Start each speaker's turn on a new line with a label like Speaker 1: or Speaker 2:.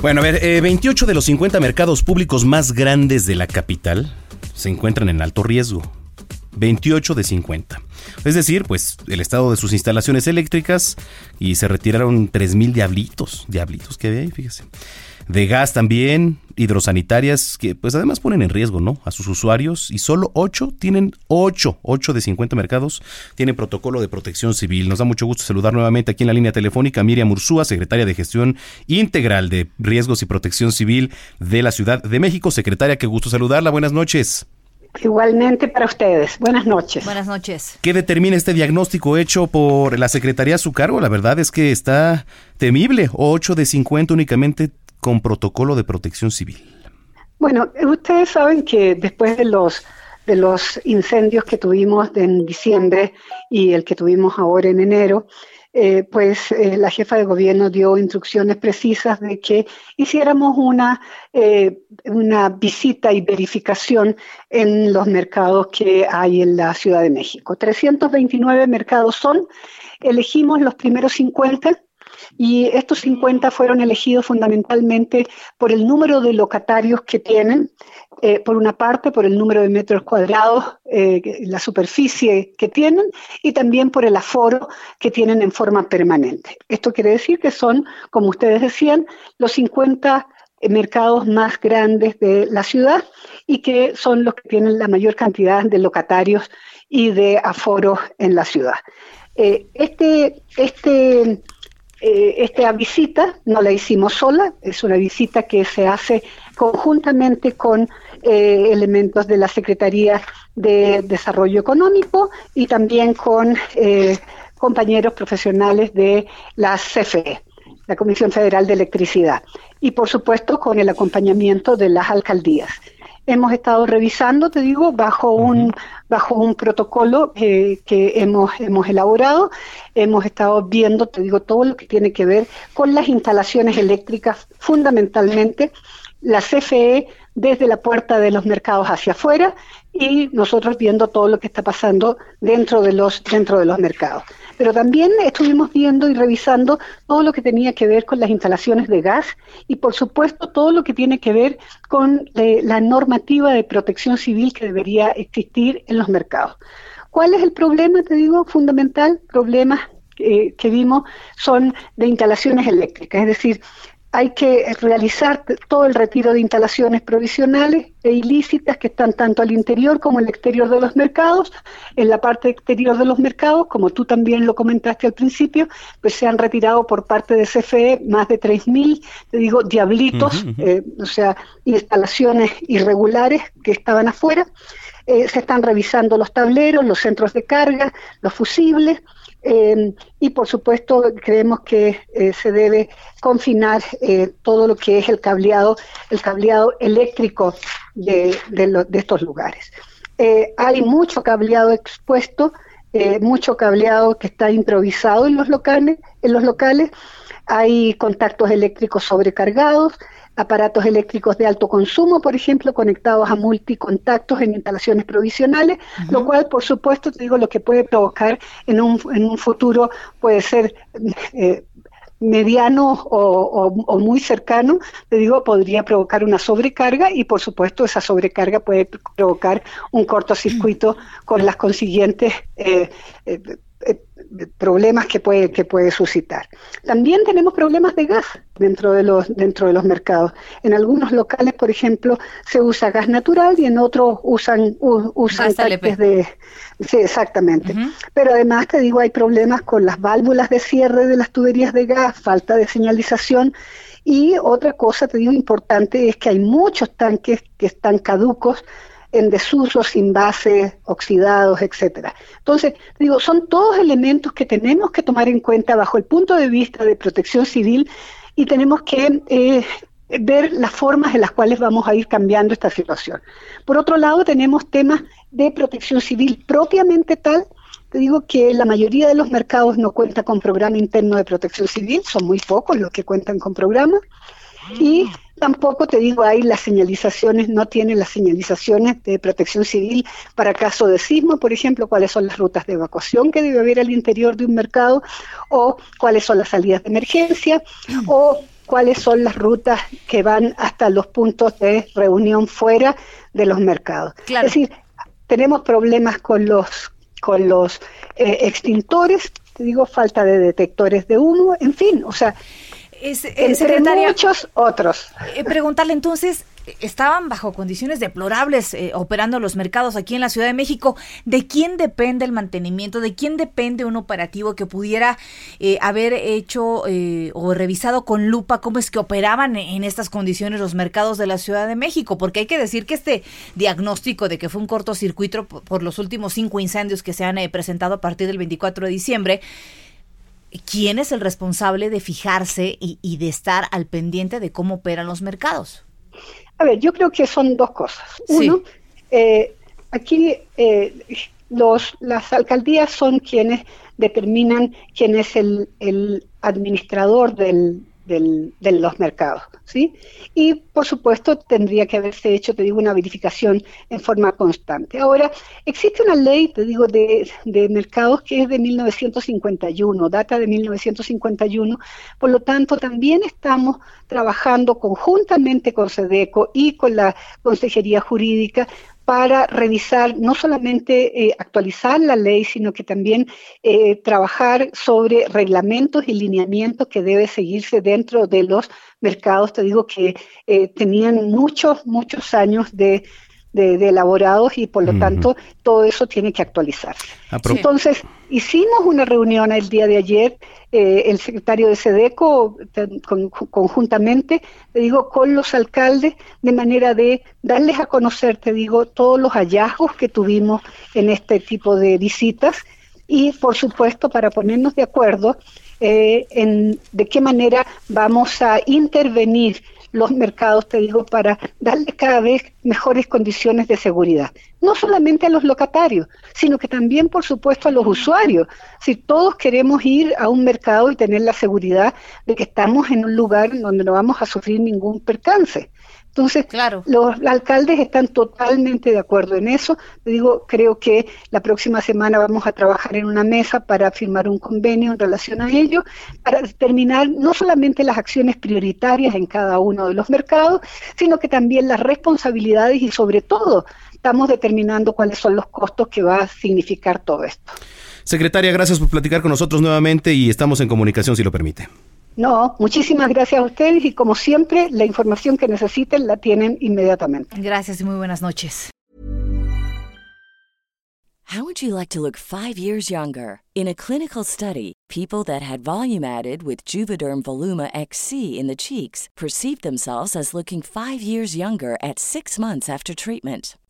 Speaker 1: Bueno, a ver, eh, 28 de los 50 mercados públicos más grandes de la capital se encuentran en alto riesgo. 28 de 50. Es decir, pues el estado de sus instalaciones eléctricas y se retiraron 3.000 diablitos, diablitos que había ahí, fíjese de gas también, hidrosanitarias, que pues además ponen en riesgo, ¿no? A sus usuarios y solo 8 tienen 8, 8 de 50 mercados tienen protocolo de protección civil. Nos da mucho gusto saludar nuevamente aquí en la línea telefónica a Miriam Ursúa, secretaria de Gestión Integral de Riesgos y Protección Civil de la Ciudad de México. Secretaria, qué gusto saludarla. Buenas noches.
Speaker 2: Igualmente para ustedes. Buenas noches.
Speaker 3: Buenas noches.
Speaker 1: ¿Qué determina este diagnóstico hecho por la Secretaría a su cargo? La verdad es que está temible. 8 de 50 únicamente con protocolo de protección civil?
Speaker 2: Bueno, ustedes saben que después de los de los incendios que tuvimos en diciembre y el que tuvimos ahora en enero, eh, pues eh, la jefa de gobierno dio instrucciones precisas de que hiciéramos una, eh, una visita y verificación en los mercados que hay en la Ciudad de México. 329 mercados son, elegimos los primeros 50 y estos 50 fueron elegidos fundamentalmente por el número de locatarios que tienen, eh, por una parte por el número de metros cuadrados, eh, la superficie que tienen y también por el aforo que tienen en forma permanente. Esto quiere decir que son, como ustedes decían, los 50 mercados más grandes de la ciudad y que son los que tienen la mayor cantidad de locatarios y de aforo en la ciudad. Eh, este, este eh, esta visita no la hicimos sola, es una visita que se hace conjuntamente con eh, elementos de la Secretaría de Desarrollo Económico y también con eh, compañeros profesionales de la CFE, la Comisión Federal de Electricidad, y por supuesto con el acompañamiento de las alcaldías hemos estado revisando, te digo, bajo un, bajo un protocolo eh, que hemos, hemos elaborado. Hemos estado viendo, te digo, todo lo que tiene que ver con las instalaciones eléctricas, fundamentalmente la CFE desde la puerta de los mercados hacia afuera y nosotros viendo todo lo que está pasando dentro de los, dentro de los mercados pero también estuvimos viendo y revisando todo lo que tenía que ver con las instalaciones de gas y por supuesto todo lo que tiene que ver con eh, la normativa de protección civil que debería existir en los mercados. ¿Cuál es el problema, te digo, fundamental? Problemas eh, que vimos son de instalaciones eléctricas, es decir, hay que realizar todo el retiro de instalaciones provisionales e ilícitas que están tanto al interior como al exterior de los mercados. En la parte exterior de los mercados, como tú también lo comentaste al principio, pues se han retirado por parte de CFE más de 3.000, te digo, diablitos, eh, o sea, instalaciones irregulares que estaban afuera. Eh, se están revisando los tableros, los centros de carga, los fusibles Em, y por supuesto creemos que eh, se debe confinar eh, todo lo que es el cableado, el cableado eléctrico de, estos lugares. Eh, hay mucho cableado expuesto, mucho cableado que está improvisado en los locales, en los locales. Hay contactos eléctricos sobrecargados, aparatos eléctricos de alto consumo, por ejemplo, conectados a multicontactos en instalaciones provisionales, lo cual, por supuesto, te digo, lo que puede provocar en un, en un futuro puede ser eh, mediano o, muy cercano, te digo, podría provocar una sobrecarga y, por supuesto, esa sobrecarga puede provocar un cortocircuito con las consiguientes eh, eh, problemas que puede, que puede suscitar. También tenemos problemas de gas dentro de los, dentro de los mercados. En algunos locales, por ejemplo, se usa gas natural y en otros usan, usan de... Sí, exactamente. Pero además, te digo, hay problemas con las válvulas de cierre de las tuberías de gas, falta de señalización y otra cosa, te digo, importante es que hay muchos tanques que están caducos en desuso, sin base, oxidados, etcétera. Entonces, digo, son todos elementos que tenemos que tomar en cuenta bajo el punto de vista de protección civil y tenemos que eh, ver las formas en las cuales vamos a ir cambiando esta situación. Por otro lado, tenemos temas de protección civil propiamente tal. Te digo que la mayoría de los mercados no cuenta con programa interno de protección civil, son muy pocos los que cuentan con programa. Y tampoco te digo ahí las señalizaciones, no tienen las señalizaciones de protección civil para caso de sismo, por ejemplo, cuáles son las rutas de evacuación que debe haber al interior de un mercado, o cuáles son las salidas de emergencia, o cuáles son las rutas que van hasta los puntos de reunión fuera de los mercados. Es decir, tenemos problemas con los con los eh, extintores, te digo, falta de detectores de humo, en fin, o sea, es, eh, entre muchos otros.
Speaker 3: Eh, preguntarle entonces, estaban bajo condiciones deplorables eh, operando los mercados aquí en la Ciudad de México. ¿De quién depende el mantenimiento? ¿De quién depende un operativo que pudiera eh, haber hecho eh, o revisado con lupa cómo es que operaban en estas condiciones los mercados de la Ciudad de México? Porque hay que decir que este diagnóstico de que fue un cortocircuito por los últimos cinco incendios que se han presentado a partir del 24 de diciembre, ¿quién es el responsable de fijarse y de estar al pendiente de cómo operan los mercados?
Speaker 2: A ver, yo creo que son dos cosas. Uno, eh, aquí eh, los, las alcaldías son quienes determinan quién es el, el administrador del, de los mercados, ¿sí? Y por supuesto tendría que haberse hecho, te digo, una verificación en forma constante. Ahora, existe una ley, te digo, de, de mercados que es de 1951, data de 1951, por lo tanto también estamos trabajando conjuntamente con SEDECO y con la Consejería Jurídica para revisar, no solamente eh, actualizar la ley, sino que también eh, trabajar sobre reglamentos y lineamientos que debe seguirse dentro de los mercados. Te digo que eh, tenían muchos, muchos años de de, elaborados y por lo tanto todo eso tiene que actualizarse. Entonces, hicimos una reunión el día de ayer, eh, el secretario de SEDECO conjuntamente, te digo, con los alcaldes, de manera de darles a conocer, te digo, todos los hallazgos que tuvimos en este tipo de visitas y, por supuesto, para ponernos de acuerdo eh, en de qué manera vamos a intervenir los mercados, te digo, para darle cada vez mejores condiciones de seguridad. No solamente a los locatarios, sino que también, por supuesto, a los usuarios. Si todos queremos ir a un mercado y tener la seguridad de que estamos en un lugar donde no vamos a sufrir ningún percance. Entonces, claro. los alcaldes están totalmente de acuerdo en eso. Te digo, creo que la próxima semana vamos a trabajar en una mesa para firmar un convenio en relación a ello, para determinar no solamente las acciones prioritarias en cada uno de los mercados, sino que también las responsabilidades y sobre todo estamos determinando cuáles son los costos que va a significar todo esto.
Speaker 1: Secretaria, gracias por platicar con nosotros nuevamente y estamos en comunicación si lo permite.
Speaker 2: No, muchísimas gracias a ustedes y como siempre, la información que necesiten la tienen inmediatamente.
Speaker 3: Gracias y muy buenas noches.
Speaker 4: How would you like to look 5 years younger? In a clinical study, people that had volume added with Juvederm Voluma XC in the cheeks perceived themselves as looking 5 years younger at 6 months after treatment.